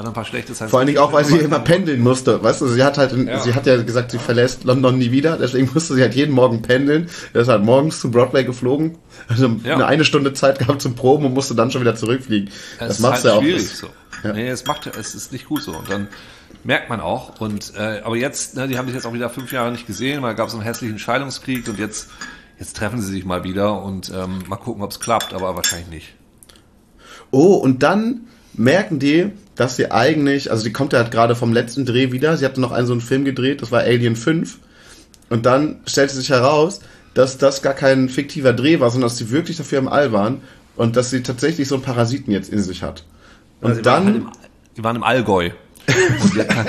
hat ein paar schlechte Vor allen Dingen auch, weil sie immer pendeln musste. Weißt du, sie hat halt, ja. sie hat ja gesagt, sie verlässt London nie wieder, deswegen musste sie halt jeden Morgen pendeln. Er ist halt morgens zu Broadway geflogen, also ja. eine, eine Stunde Zeit gehabt zum Proben und musste dann schon wieder zurückfliegen. Es das macht halt ja auch. Schwierig so. Ja. Nee, es macht, es ist nicht gut so. Und dann merkt man auch. Und äh, aber jetzt, ne, die haben sich jetzt auch wieder fünf Jahre nicht gesehen, weil gab es einen hässlichen Scheidungskrieg und jetzt, jetzt treffen sie sich mal wieder und ähm, mal gucken, ob es klappt, aber wahrscheinlich nicht. Oh, und dann merken die, dass sie eigentlich, also sie kommt ja halt gerade vom letzten Dreh wieder, sie hatte noch einen so einen Film gedreht, das war Alien 5. Und dann stellte sich heraus, dass das gar kein fiktiver Dreh war, sondern dass sie wirklich dafür im All waren und dass sie tatsächlich so einen Parasiten jetzt in sich hat. Und also dann. Waren halt im, die waren im Allgäu. Und die hat, kein,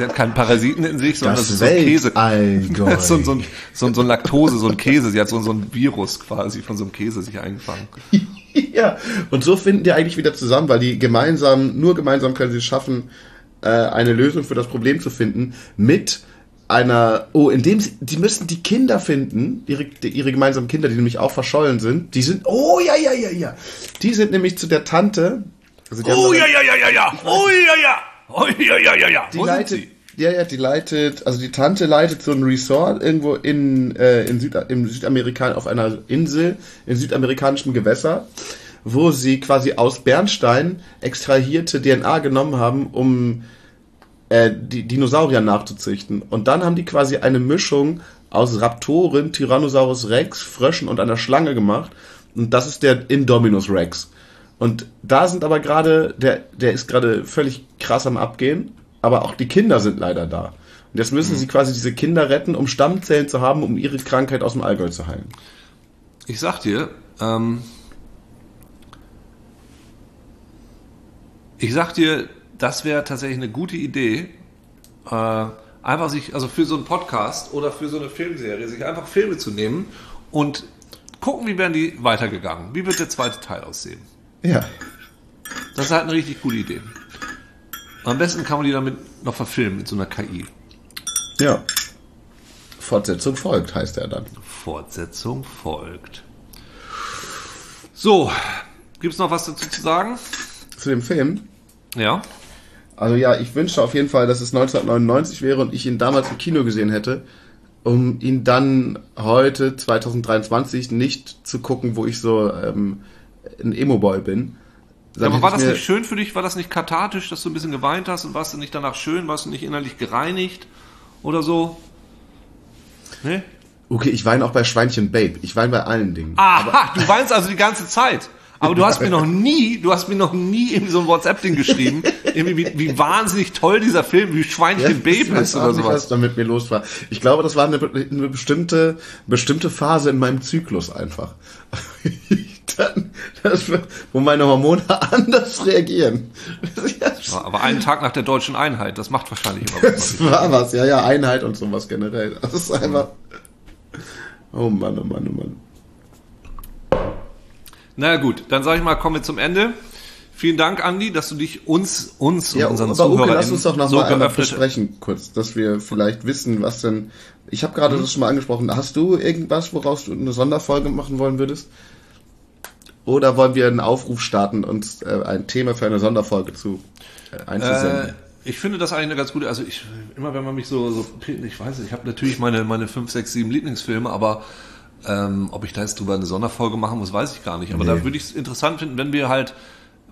die hat keinen Parasiten in sich, sondern das, das ist so ein Käse. Allgäu. so, so, so, so ein Laktose, so ein Käse. Sie hat so, so ein Virus quasi von so einem Käse sich eingefangen. ja, und so finden die eigentlich wieder zusammen, weil die gemeinsam, nur gemeinsam können sie es schaffen, äh, eine Lösung für das Problem zu finden mit einer, oh, indem sie, die müssen die Kinder finden, ihre, ihre gemeinsamen Kinder, die nämlich auch verschollen sind, die sind, oh, ja, ja, ja, ja, die sind nämlich zu der Tante, also oh, ja, ja, ja, ja, ja, oh, ja, ja, oh, ja, ja, ja, ja, die leitet, ja, ja, die leitet, also die Tante leitet so ein Resort irgendwo in, äh, in Süd, im Südamerika, auf einer Insel, in südamerikanischen Gewässer, wo sie quasi aus Bernstein extrahierte DNA genommen haben, um äh, die Dinosaurier nachzuzüchten. Und dann haben die quasi eine Mischung aus Raptoren, Tyrannosaurus Rex, Fröschen und einer Schlange gemacht. Und das ist der Indominus Rex. Und da sind aber gerade, der, der ist gerade völlig krass am Abgehen aber auch die Kinder sind leider da. Und jetzt müssen mhm. sie quasi diese Kinder retten, um Stammzellen zu haben, um ihre Krankheit aus dem Allgäu zu heilen. Ich sag dir, ähm, ich sag dir, das wäre tatsächlich eine gute Idee, äh, einfach sich, also für so einen Podcast oder für so eine Filmserie, sich einfach Filme zu nehmen und gucken, wie werden die weitergegangen. Wie wird der zweite Teil aussehen? Ja. Das ist halt eine richtig gute Idee. Am besten kann man die damit noch verfilmen mit so einer KI. Ja. Fortsetzung folgt, heißt er dann. Fortsetzung folgt. So, gibt es noch was dazu zu sagen? Zu dem Film? Ja. Also ja, ich wünschte auf jeden Fall, dass es 1999 wäre und ich ihn damals im Kino gesehen hätte, um ihn dann heute, 2023, nicht zu gucken, wo ich so ähm, ein Emo-Boy bin, ja, aber war das nicht schön für dich? War das nicht kathartisch, dass du ein bisschen geweint hast und warst du nicht danach schön? Warst du nicht innerlich gereinigt oder so? Nee? Okay, ich weine auch bei Schweinchen Babe. Ich weine bei allen Dingen. Aha, du weinst also die ganze Zeit. Aber du hast mir noch nie, du hast mir noch nie irgendwie so ein WhatsApp-Ding geschrieben, irgendwie wie, wie wahnsinnig toll dieser Film, wie Schweinchen ja, Babe ist oder sowas. was da mit mir los war. Ich glaube, das war eine, eine bestimmte, bestimmte Phase in meinem Zyklus einfach. dann, das, wo meine Hormone anders reagieren. Ja, aber einen Tag nach der deutschen Einheit, das macht wahrscheinlich immer was. Das war was, ja, ja, Einheit und sowas generell. Das ist einfach. Oh Mann, oh Mann, oh Mann. Na gut, dann sage ich mal, kommen wir zum Ende. Vielen Dank, Andi, dass du dich uns, uns ja, und unseren aber Zuhörern okay, lass uns doch noch so mal einmal besprechen, kurz, dass wir vielleicht wissen, was denn. Ich habe gerade mhm. das schon mal angesprochen. Hast du irgendwas, woraus du eine Sonderfolge machen wollen würdest? Oder wollen wir einen Aufruf starten, uns äh, ein Thema für eine Sonderfolge zu äh, einzusenden? Äh, ich finde das eigentlich eine ganz gute, also ich, immer wenn man mich so, so ich weiß nicht, ich habe natürlich meine, meine fünf, sechs, sieben Lieblingsfilme, aber ähm, ob ich da jetzt drüber eine Sonderfolge machen muss, weiß ich gar nicht. Aber nee. da würde ich es interessant finden, wenn wir halt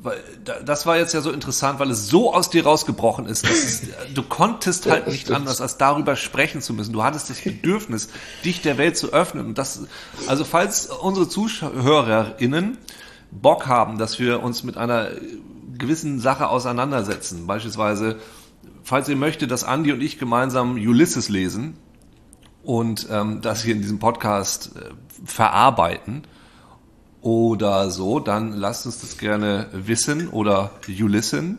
weil das war jetzt ja so interessant, weil es so aus dir rausgebrochen ist, dass es, du konntest halt nicht Stimmt. anders, als darüber sprechen zu müssen. Du hattest das Bedürfnis, dich der Welt zu öffnen. Und das, also falls unsere ZuhörerInnen Bock haben, dass wir uns mit einer gewissen Sache auseinandersetzen, beispielsweise, falls ihr möchtet, dass Andy und ich gemeinsam Ulysses lesen und ähm, das hier in diesem Podcast äh, verarbeiten, oder so, dann lasst uns das gerne wissen oder you listen.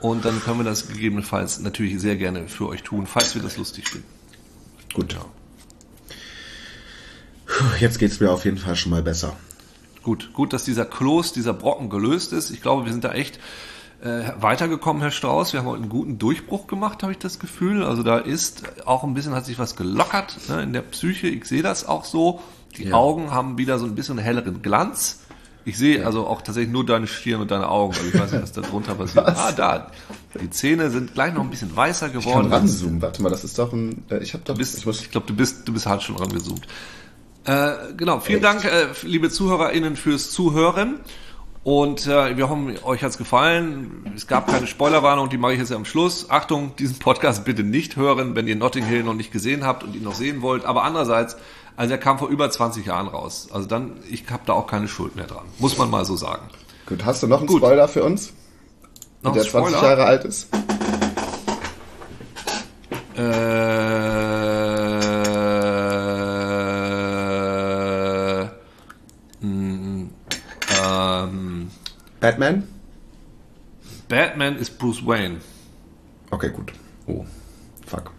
Und dann können wir das gegebenenfalls natürlich sehr gerne für euch tun, falls wir das lustig finden. Gut. Jetzt geht's mir auf jeden Fall schon mal besser. Gut, gut, dass dieser Kloß, dieser Brocken gelöst ist. Ich glaube, wir sind da echt äh, weitergekommen, Herr Strauß. Wir haben heute einen guten Durchbruch gemacht, habe ich das Gefühl. Also da ist auch ein bisschen, hat sich was gelockert ne, in der Psyche. Ich sehe das auch so. Die ja. Augen haben wieder so ein bisschen helleren Glanz. Ich sehe ja. also auch tatsächlich nur deine Stirn und deine Augen. Also ich weiß nicht, was da drunter passiert. Was? Ah, da. Die Zähne sind gleich noch ein bisschen weißer geworden. Ich kann ranzoomen. Warte mal, das ist doch ein. Äh, ich habe doch. Bist, ich, ich glaube, du bist, du bist halt schon rangezoomt. Äh, genau. Vielen Echt? Dank, äh, liebe ZuhörerInnen, fürs Zuhören. Und äh, wir hoffen, euch hat's gefallen. Es gab keine Spoilerwarnung, die mache ich jetzt am Schluss. Achtung, diesen Podcast bitte nicht hören, wenn ihr Notting Hill noch nicht gesehen habt und ihn noch sehen wollt. Aber andererseits, also er kam vor über 20 Jahren raus. Also dann, ich habe da auch keine Schuld mehr dran. Muss man mal so sagen. Gut, hast du noch einen Gut. Spoiler für uns? Noch der 20 Jahre alt ist? Äh Batman? Batman ist Bruce Wayne. Okay, gut. Oh, fuck.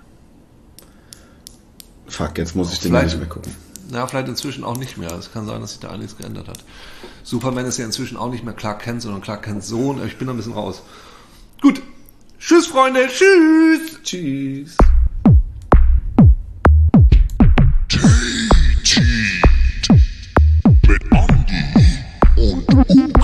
Fuck, jetzt muss ich den nicht mehr gucken. Ja, vielleicht inzwischen auch nicht mehr. Es kann sein, dass sich da einiges geändert hat. Superman ist ja inzwischen auch nicht mehr Clark Kent, sondern Clark Kents Sohn. Ich bin da ein bisschen raus. Gut. Tschüss, Freunde. Tschüss. Tschüss. Mit Andy und